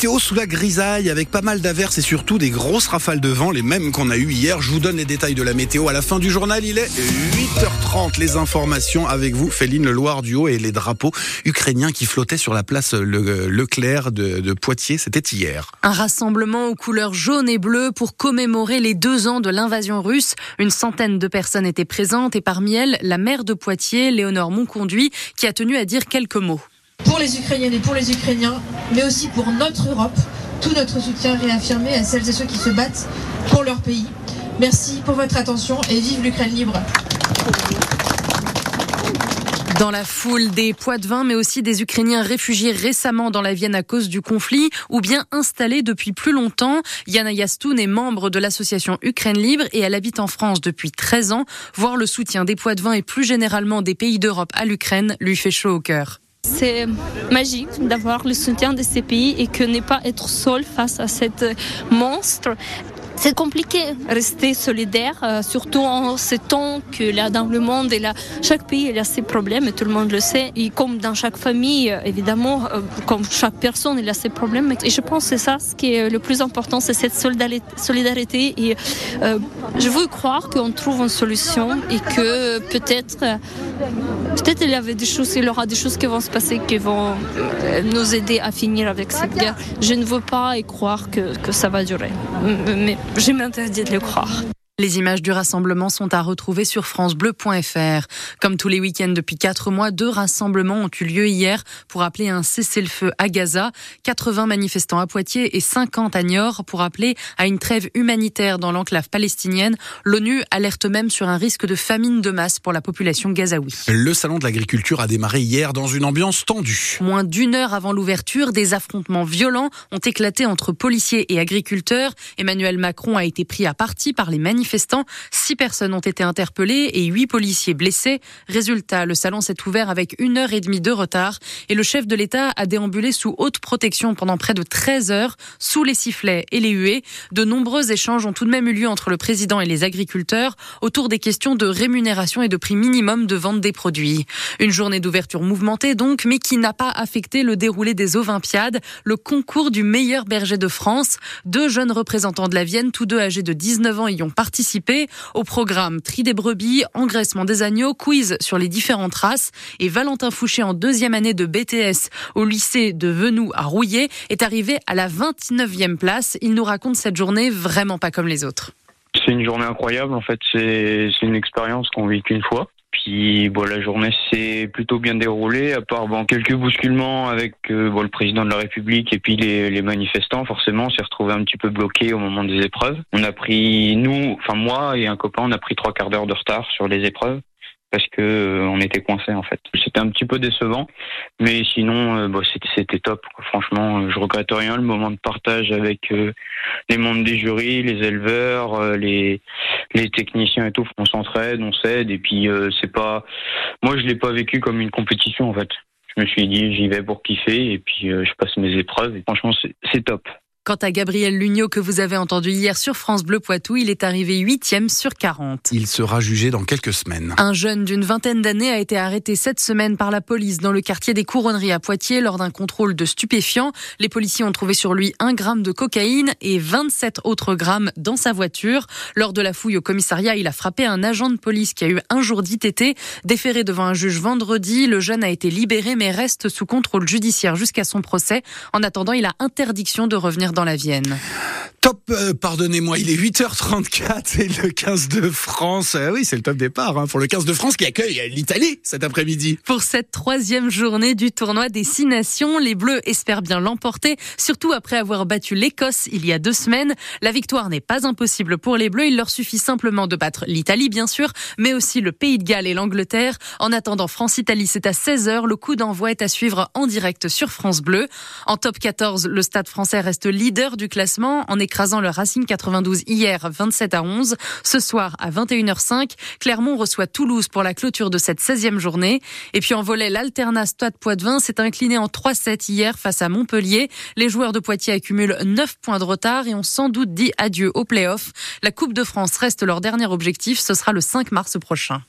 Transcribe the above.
Météo sous la grisaille avec pas mal d'averses et surtout des grosses rafales de vent, les mêmes qu'on a eues hier. Je vous donne les détails de la météo à la fin du journal. Il est 8h30. Les informations avec vous, Féline Leloir du Haut et les drapeaux ukrainiens qui flottaient sur la place Leclerc de, Poitiers. C'était hier. Un rassemblement aux couleurs jaune et bleu pour commémorer les deux ans de l'invasion russe. Une centaine de personnes étaient présentes et parmi elles, la maire de Poitiers, Léonore Monconduit, qui a tenu à dire quelques mots pour les Ukrainiennes et pour les Ukrainiens, mais aussi pour notre Europe. Tout notre soutien réaffirmé à celles et ceux qui se battent pour leur pays. Merci pour votre attention et vive l'Ukraine libre. Dans la foule des poids de vin, mais aussi des Ukrainiens réfugiés récemment dans la Vienne à cause du conflit ou bien installés depuis plus longtemps. Yana Yastoun est membre de l'association Ukraine Libre et elle habite en France depuis 13 ans. Voir le soutien des poids de vin et plus généralement des pays d'Europe à l'Ukraine lui fait chaud au cœur. C'est magique d'avoir le soutien de ces pays et que ne pas être seul face à cette monstre. C'est compliqué rester solidaire, euh, surtout en ce temps que là dans le monde, et là, chaque pays a ses problèmes, et tout le monde le sait. Et comme dans chaque famille, euh, évidemment, euh, comme chaque personne, il a ses problèmes. Et je pense que c'est ça, ce qui est le plus important, c'est cette solidarité. Et je veux croire qu'on trouve une solution et que peut-être, peut-être il y il y aura des choses qui vont se passer, qui vont nous aider à finir avec cette guerre. Je ne veux pas y croire que, que ça va durer. Mais je m'interdis de le croire. Les images du rassemblement sont à retrouver sur francebleu.fr. Comme tous les week-ends depuis quatre mois, deux rassemblements ont eu lieu hier pour appeler un cessez-le-feu à Gaza. 80 manifestants à Poitiers et 50 à Niort pour appeler à une trêve humanitaire dans l'enclave palestinienne. L'ONU alerte même sur un risque de famine de masse pour la population gazaoui. Le salon de l'agriculture a démarré hier dans une ambiance tendue. Moins d'une heure avant l'ouverture, des affrontements violents ont éclaté entre policiers et agriculteurs. Emmanuel Macron a été pris à partie par les manifestants Six personnes ont été interpellées et huit policiers blessés. Résultat, le salon s'est ouvert avec une heure et demie de retard et le chef de l'État a déambulé sous haute protection pendant près de 13 heures, sous les sifflets et les huées. De nombreux échanges ont tout de même eu lieu entre le président et les agriculteurs autour des questions de rémunération et de prix minimum de vente des produits. Une journée d'ouverture mouvementée donc, mais qui n'a pas affecté le déroulé des Olympiades, le concours du meilleur berger de France. Deux jeunes représentants de la Vienne, tous deux âgés de 19 ans, y ont participé au programme tri des brebis, engraissement des agneaux, quiz sur les différentes races. Et Valentin Fouché, en deuxième année de BTS au lycée de Venoux à Rouillé, est arrivé à la 29e place. Il nous raconte cette journée vraiment pas comme les autres. C'est une journée incroyable en fait, c'est une expérience qu'on vit qu'une fois. Puis bon, la journée s'est plutôt bien déroulée, à part bon, quelques bousculements avec euh, bon, le président de la République et puis les, manifestants. Forcément, on s'est retrouvé un petit peu bloqué au moment des épreuves. On a pris, nous, enfin moi et un copain, on a pris trois quarts d'heure de retard sur les épreuves parce que euh, on était coincé en fait. C'était un petit peu décevant, mais sinon euh, c'était top. Franchement, je regrette rien. Le moment de partage avec euh, les membres des jurys, les éleveurs, les les techniciens et tout, on s'entraide, on s'aide et puis c'est pas. Moi, je l'ai pas vécu comme une compétition en fait. Je me suis dit j'y vais pour kiffer et puis je passe mes épreuves et franchement c'est top. Quant à Gabriel Lugnot que vous avez entendu hier sur France Bleu Poitou, il est arrivé huitième sur 40. Il sera jugé dans quelques semaines. Un jeune d'une vingtaine d'années a été arrêté cette semaine par la police dans le quartier des Couronneries à Poitiers lors d'un contrôle de stupéfiants. Les policiers ont trouvé sur lui un gramme de cocaïne et 27 autres grammes dans sa voiture. Lors de la fouille au commissariat, il a frappé un agent de police qui a eu un jour d'ITT. Déféré devant un juge vendredi, le jeune a été libéré mais reste sous contrôle judiciaire jusqu'à son procès. En attendant, il a interdiction de revenir dans dans la Vienne? Top, euh, pardonnez-moi, il est 8h34 et le 15 de France. Euh, oui, c'est le top départ hein, pour le 15 de France qui accueille l'Italie cet après-midi. Pour cette troisième journée du tournoi des Six Nations, les Bleus espèrent bien l'emporter, surtout après avoir battu l'Écosse il y a deux semaines. La victoire n'est pas impossible pour les Bleus, il leur suffit simplement de battre l'Italie bien sûr, mais aussi le Pays de Galles et l'Angleterre. En attendant France-Italie, c'est à 16h, le coup d'envoi est à suivre en direct sur France Bleu. En top 14, le Stade français reste leader du classement en écrasant le Racing 92 hier 27 à 11. Ce soir à 21h05, Clermont reçoit Toulouse pour la clôture de cette 16e journée. Et puis en volet, l'Alternat Stade Poitvin s'est incliné en 3-7 hier face à Montpellier. Les joueurs de Poitiers accumulent 9 points de retard et ont sans doute dit adieu au play-off. La Coupe de France reste leur dernier objectif, ce sera le 5 mars prochain.